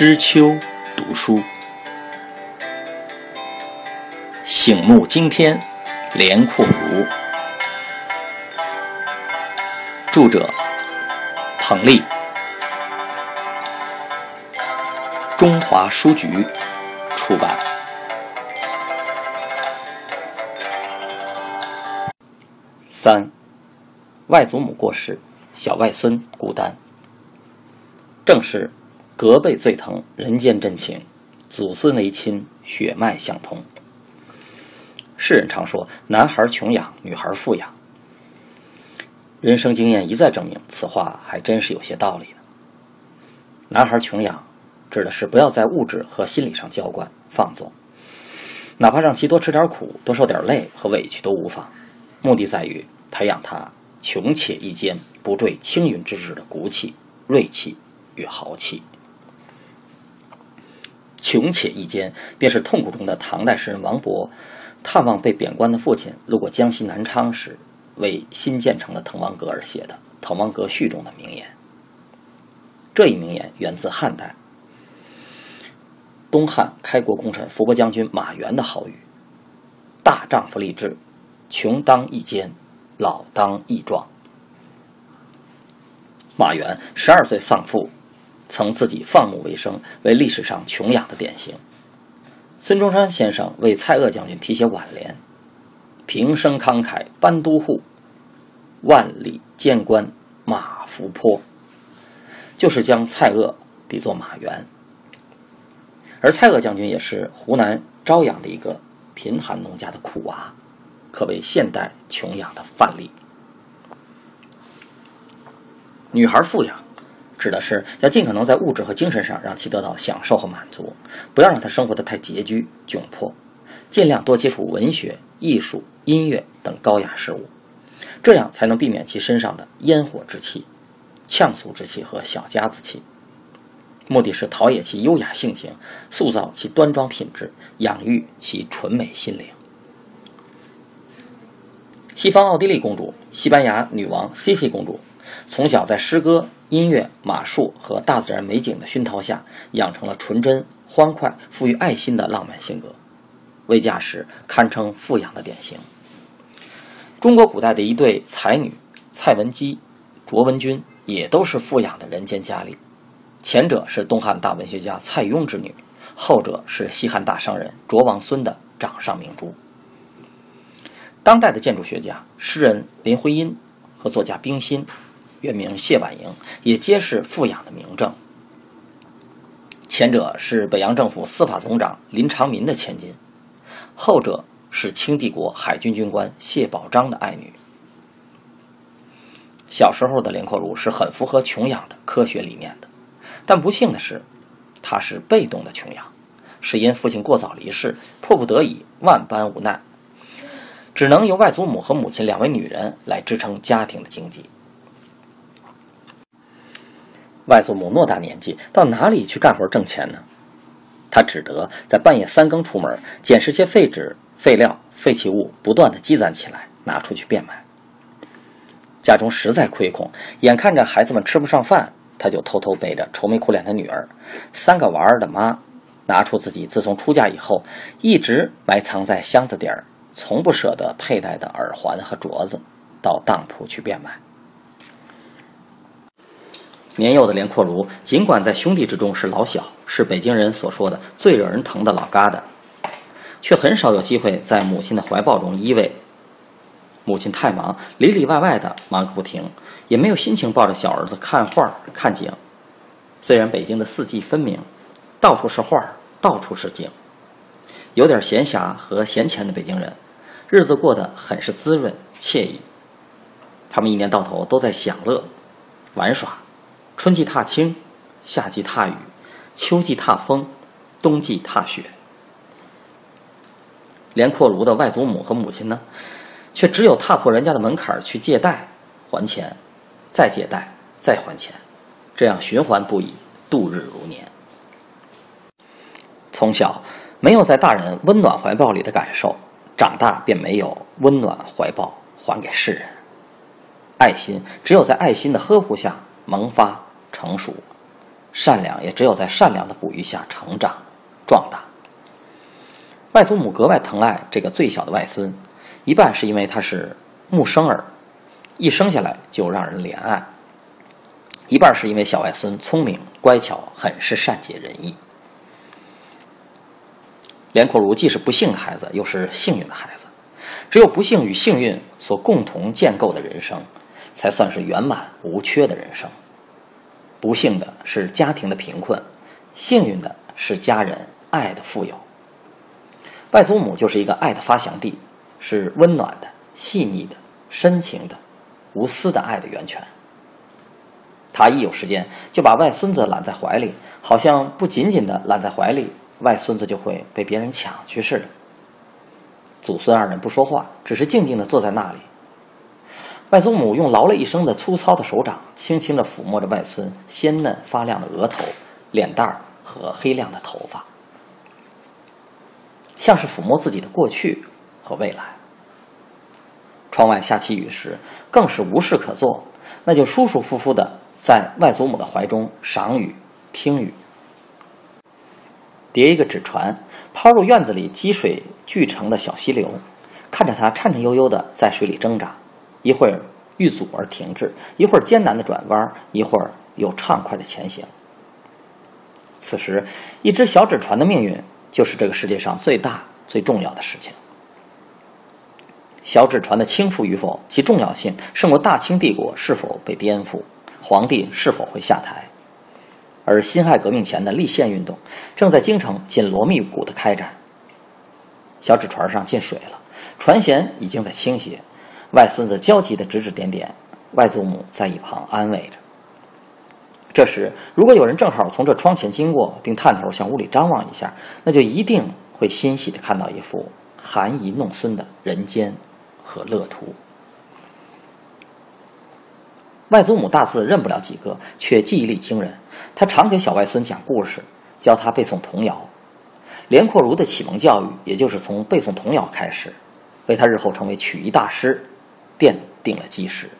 知秋读书，醒目惊天，连阔如。著者：彭丽，中华书局出版。三，外祖母过世，小外孙孤单。正是。隔辈最疼，人间真情；祖孙为亲，血脉相通。世人常说“男孩穷养，女孩富养”，人生经验一再证明，此话还真是有些道理的。男孩穷养，指的是不要在物质和心理上娇惯放纵，哪怕让其多吃点苦、多受点累和委屈都无妨。目的在于培养他穷且益坚、不坠青云之志的骨气、锐气与豪气。穷且益坚，便是痛苦中的唐代诗人王勃探望被贬官的父亲，路过江西南昌时，为新建成的滕王阁而写的《滕王阁序》中的名言。这一名言源自汉代东汉开国功臣伏波将军马援的豪语：“大丈夫立志，穷当益坚，老当益壮。”马援十二岁丧父。曾自己放牧为生，为历史上穷养的典型。孙中山先生为蔡锷将军题写挽联：“平生慷慨班都护，万里监关马伏坡。”就是将蔡锷比作马援。而蔡锷将军也是湖南昭阳的一个贫寒农家的苦娃，可谓现代穷养的范例。女孩富养。指的是要尽可能在物质和精神上让其得到享受和满足，不要让他生活的太拮据窘迫，尽量多接触文学、艺术、音乐等高雅事物，这样才能避免其身上的烟火之气、呛俗之气和小家子气。目的是陶冶其优雅性情，塑造其端庄品质，养育其纯美心灵。西方奥地利公主、西班牙女王 C C 公主。从小在诗歌、音乐、马术和大自然美景的熏陶下，养成了纯真、欢快、富于爱心的浪漫性格。未嫁时堪称富养的典型。中国古代的一对才女蔡文姬、卓文君也都是富养的人间佳丽。前者是东汉大文学家蔡邕之女，后者是西汉大商人卓王孙的掌上明珠。当代的建筑学家、诗人林徽因和作家冰心。原名谢婉莹，也皆是富养的名证。前者是北洋政府司法总长林长民的千金，后者是清帝国海军军官谢宝章的爱女。小时候的连阔如是很符合穷养的科学理念的，但不幸的是，他是被动的穷养，是因父亲过早离世，迫不得已，万般无奈，只能由外祖母和母亲两位女人来支撑家庭的经济。外祖母偌大年纪，到哪里去干活挣钱呢？他只得在半夜三更出门，捡拾些废纸、废料、废弃物，不断的积攒起来，拿出去变卖。家中实在亏空，眼看着孩子们吃不上饭，他就偷偷背着愁眉苦脸的女儿、三个娃儿的妈，拿出自己自从出嫁以后一直埋藏在箱子底儿、从不舍得佩戴的耳环和镯子，到当铺去变卖。年幼的连阔如，尽管在兄弟之中是老小，是北京人所说的最惹人疼的老疙瘩，却很少有机会在母亲的怀抱中依偎。母亲太忙，里里外外的忙个不停，也没有心情抱着小儿子看画看景。虽然北京的四季分明，到处是画到处是景，有点闲暇和闲钱的北京人，日子过得很是滋润惬意。他们一年到头都在享乐、玩耍。春季踏青，夏季踏雨，秋季踏风，冬季踏雪。连阔如的外祖母和母亲呢，却只有踏破人家的门槛去借贷还钱，再借贷再还钱，这样循环不已，度日如年。从小没有在大人温暖怀抱里的感受，长大便没有温暖怀抱还给世人。爱心只有在爱心的呵护下萌发。成熟，善良也只有在善良的哺育下成长壮大。外祖母格外疼爱这个最小的外孙，一半是因为他是木生儿，一生下来就让人怜爱；一半是因为小外孙聪明乖巧，很是善解人意。连阔如既是不幸的孩子，又是幸运的孩子。只有不幸与幸运所共同建构的人生，才算是圆满无缺的人生。不幸的是家庭的贫困，幸运的是家人爱的富有。外祖母就是一个爱的发祥地，是温暖的、细腻的、深情的、无私的爱的源泉。他一有时间就把外孙子揽在怀里，好像不仅仅的揽在怀里，外孙子就会被别人抢去似的。祖孙二人不说话，只是静静的坐在那里。外祖母用劳累一生的粗糙的手掌，轻轻的抚摸着外孙鲜嫩发亮的额头、脸蛋儿和黑亮的头发。像是抚摸自己的过去和未来。窗外下起雨时，更是无事可做，那就舒舒服服的在外祖母的怀中赏雨、听雨。叠一个纸船，抛入院子里积水聚成的小溪流，看着它颤颤悠悠的在水里挣扎，一会儿遇阻而停滞，一会儿艰难的转弯，一会儿又畅快的前行。此时，一只小纸船的命运。就是这个世界上最大最重要的事情。小纸船的倾覆与否，其重要性胜过大清帝国是否被颠覆，皇帝是否会下台。而辛亥革命前的立宪运动正在京城紧锣密鼓的开展。小纸船上进水了，船舷已经在倾斜，外孙子焦急的指指点点，外祖母在一旁安慰着。这时，如果有人正好从这窗前经过，并探头向屋里张望一下，那就一定会欣喜地看到一幅含饴弄孙的人间和乐图。外祖母大字认不了几个，却记忆力惊人。他常给小外孙讲故事，教他背诵童谣。连阔如的启蒙教育，也就是从背诵童谣开始，为他日后成为曲艺大师奠定了基石。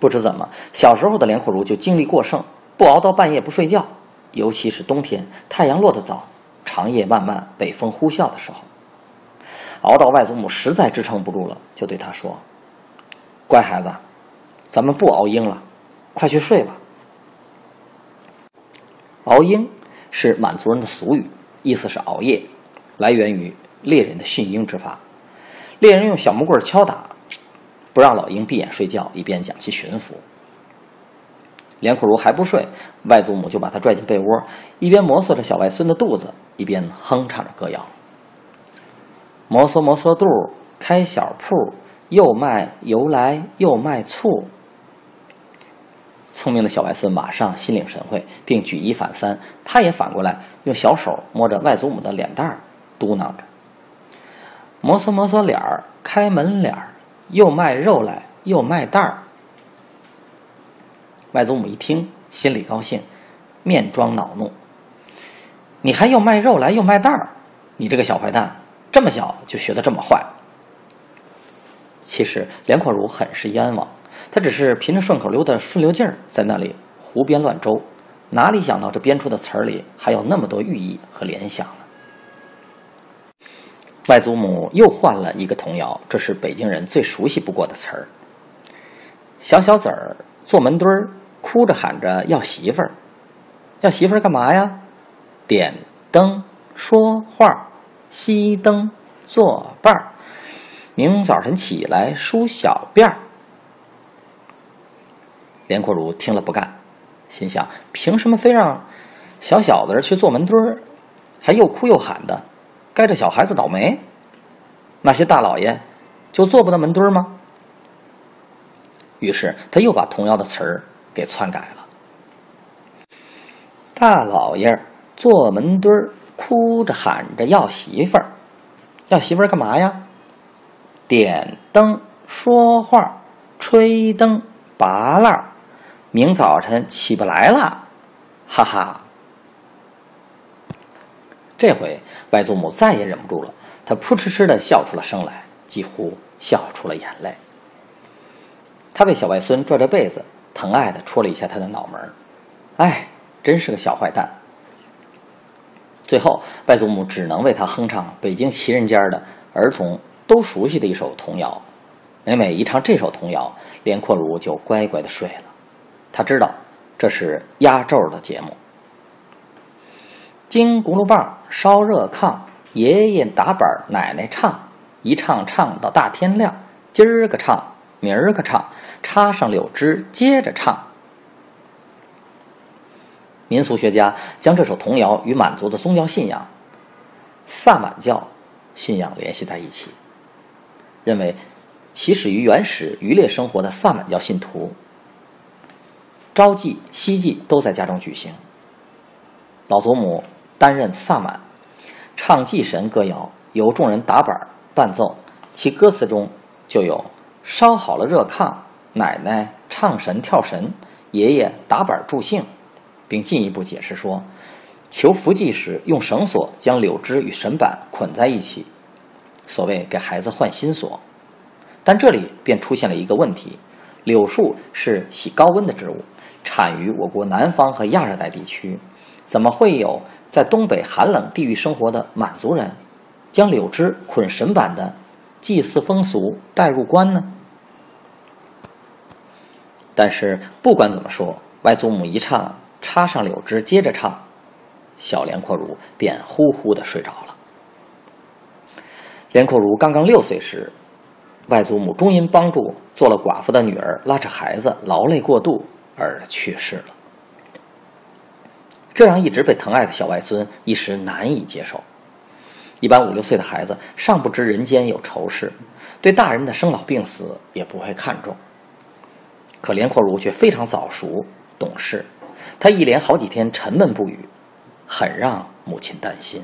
不知怎么，小时候的连阔如就精力过剩，不熬到半夜不睡觉，尤其是冬天太阳落得早，长夜漫漫，北风呼啸的时候，熬到外祖母实在支撑不住了，就对他说：“乖孩子，咱们不熬鹰了，快去睡吧。”熬鹰是满族人的俗语，意思是熬夜，来源于猎人的驯鹰之法，猎人用小木棍敲打。不让老鹰闭眼睡觉，以便讲其驯服。连苦如还不睡，外祖母就把他拽进被窝，一边摩挲着小外孙的肚子，一边哼唱着歌谣：“摩挲摩挲肚，开小铺，又卖油来又卖醋。”聪明的小外孙马上心领神会，并举一反三，他也反过来用小手摸着外祖母的脸蛋儿，嘟囔着：“摩挲摩挲脸儿，开门脸儿。”又卖肉来，又卖蛋儿。外祖母一听，心里高兴，面装恼怒：“你还又卖肉来，又卖蛋儿？你这个小坏蛋，这么小就学得这么坏！”其实连阔如很是冤枉，他只是凭着顺口溜的顺溜劲儿，在那里胡编乱诌，哪里想到这编出的词儿里还有那么多寓意和联想？外祖母又换了一个童谣，这是北京人最熟悉不过的词儿。小小子儿坐门墩儿，哭着喊着要媳妇儿，要媳妇儿干嘛呀？点灯说话，熄灯作伴儿，明早晨起来梳小辫儿。连阔如听了不干，心想：凭什么非让小小子去坐门墩儿，还又哭又喊的？该这小孩子倒霉，那些大老爷就做不得门墩吗？于是他又把童谣的词儿给篡改了。大老爷坐门墩儿，哭着喊着要媳妇儿，要媳妇儿干嘛呀？点灯说话，吹灯拔蜡，明早晨起不来了，哈哈。这回外祖母再也忍不住了，她扑哧哧的笑出了声来，几乎笑出了眼泪。她被小外孙拽着被子，疼爱的戳了一下他的脑门哎，真是个小坏蛋。最后，外祖母只能为他哼唱北京旗人家的儿童都熟悉的一首童谣。每每一唱这首童谣，连阔如就乖乖的睡了。他知道这是压轴的节目。金轱辘棒，烧热炕，爷爷打板，奶奶唱，一唱唱到大天亮。今儿个唱，明儿个唱，插上柳枝接着唱。民俗学家将这首童谣与满族的宗教信仰萨满教信仰联系在一起，认为起始于原始渔猎生活的萨满教信徒，朝祭夕祭都在家中举行。老祖母担任萨满，唱祭神歌谣，由众人打板伴奏，其歌词中就有“烧好了热炕，奶奶唱神跳神，爷爷打板助兴”。并进一步解释说，求福祭时用绳索将柳枝与神板捆在一起，所谓给孩子换心锁。但这里便出现了一个问题：柳树是喜高温的植物，产于我国南方和亚热带地区，怎么会有在东北寒冷地域生活的满族人将柳枝捆神板的祭祀风俗带入关呢？但是不管怎么说，外祖母一唱。插上柳枝，接着唱，小连阔如便呼呼的睡着了。连阔如刚刚六岁时，外祖母终因帮助做了寡妇的女儿拉扯孩子劳累过度而去世了，这让一直被疼爱的小外孙一时难以接受。一般五六岁的孩子尚不知人间有仇事，对大人的生老病死也不会看重，可连阔如却非常早熟懂事。他一连好几天沉闷不语，很让母亲担心。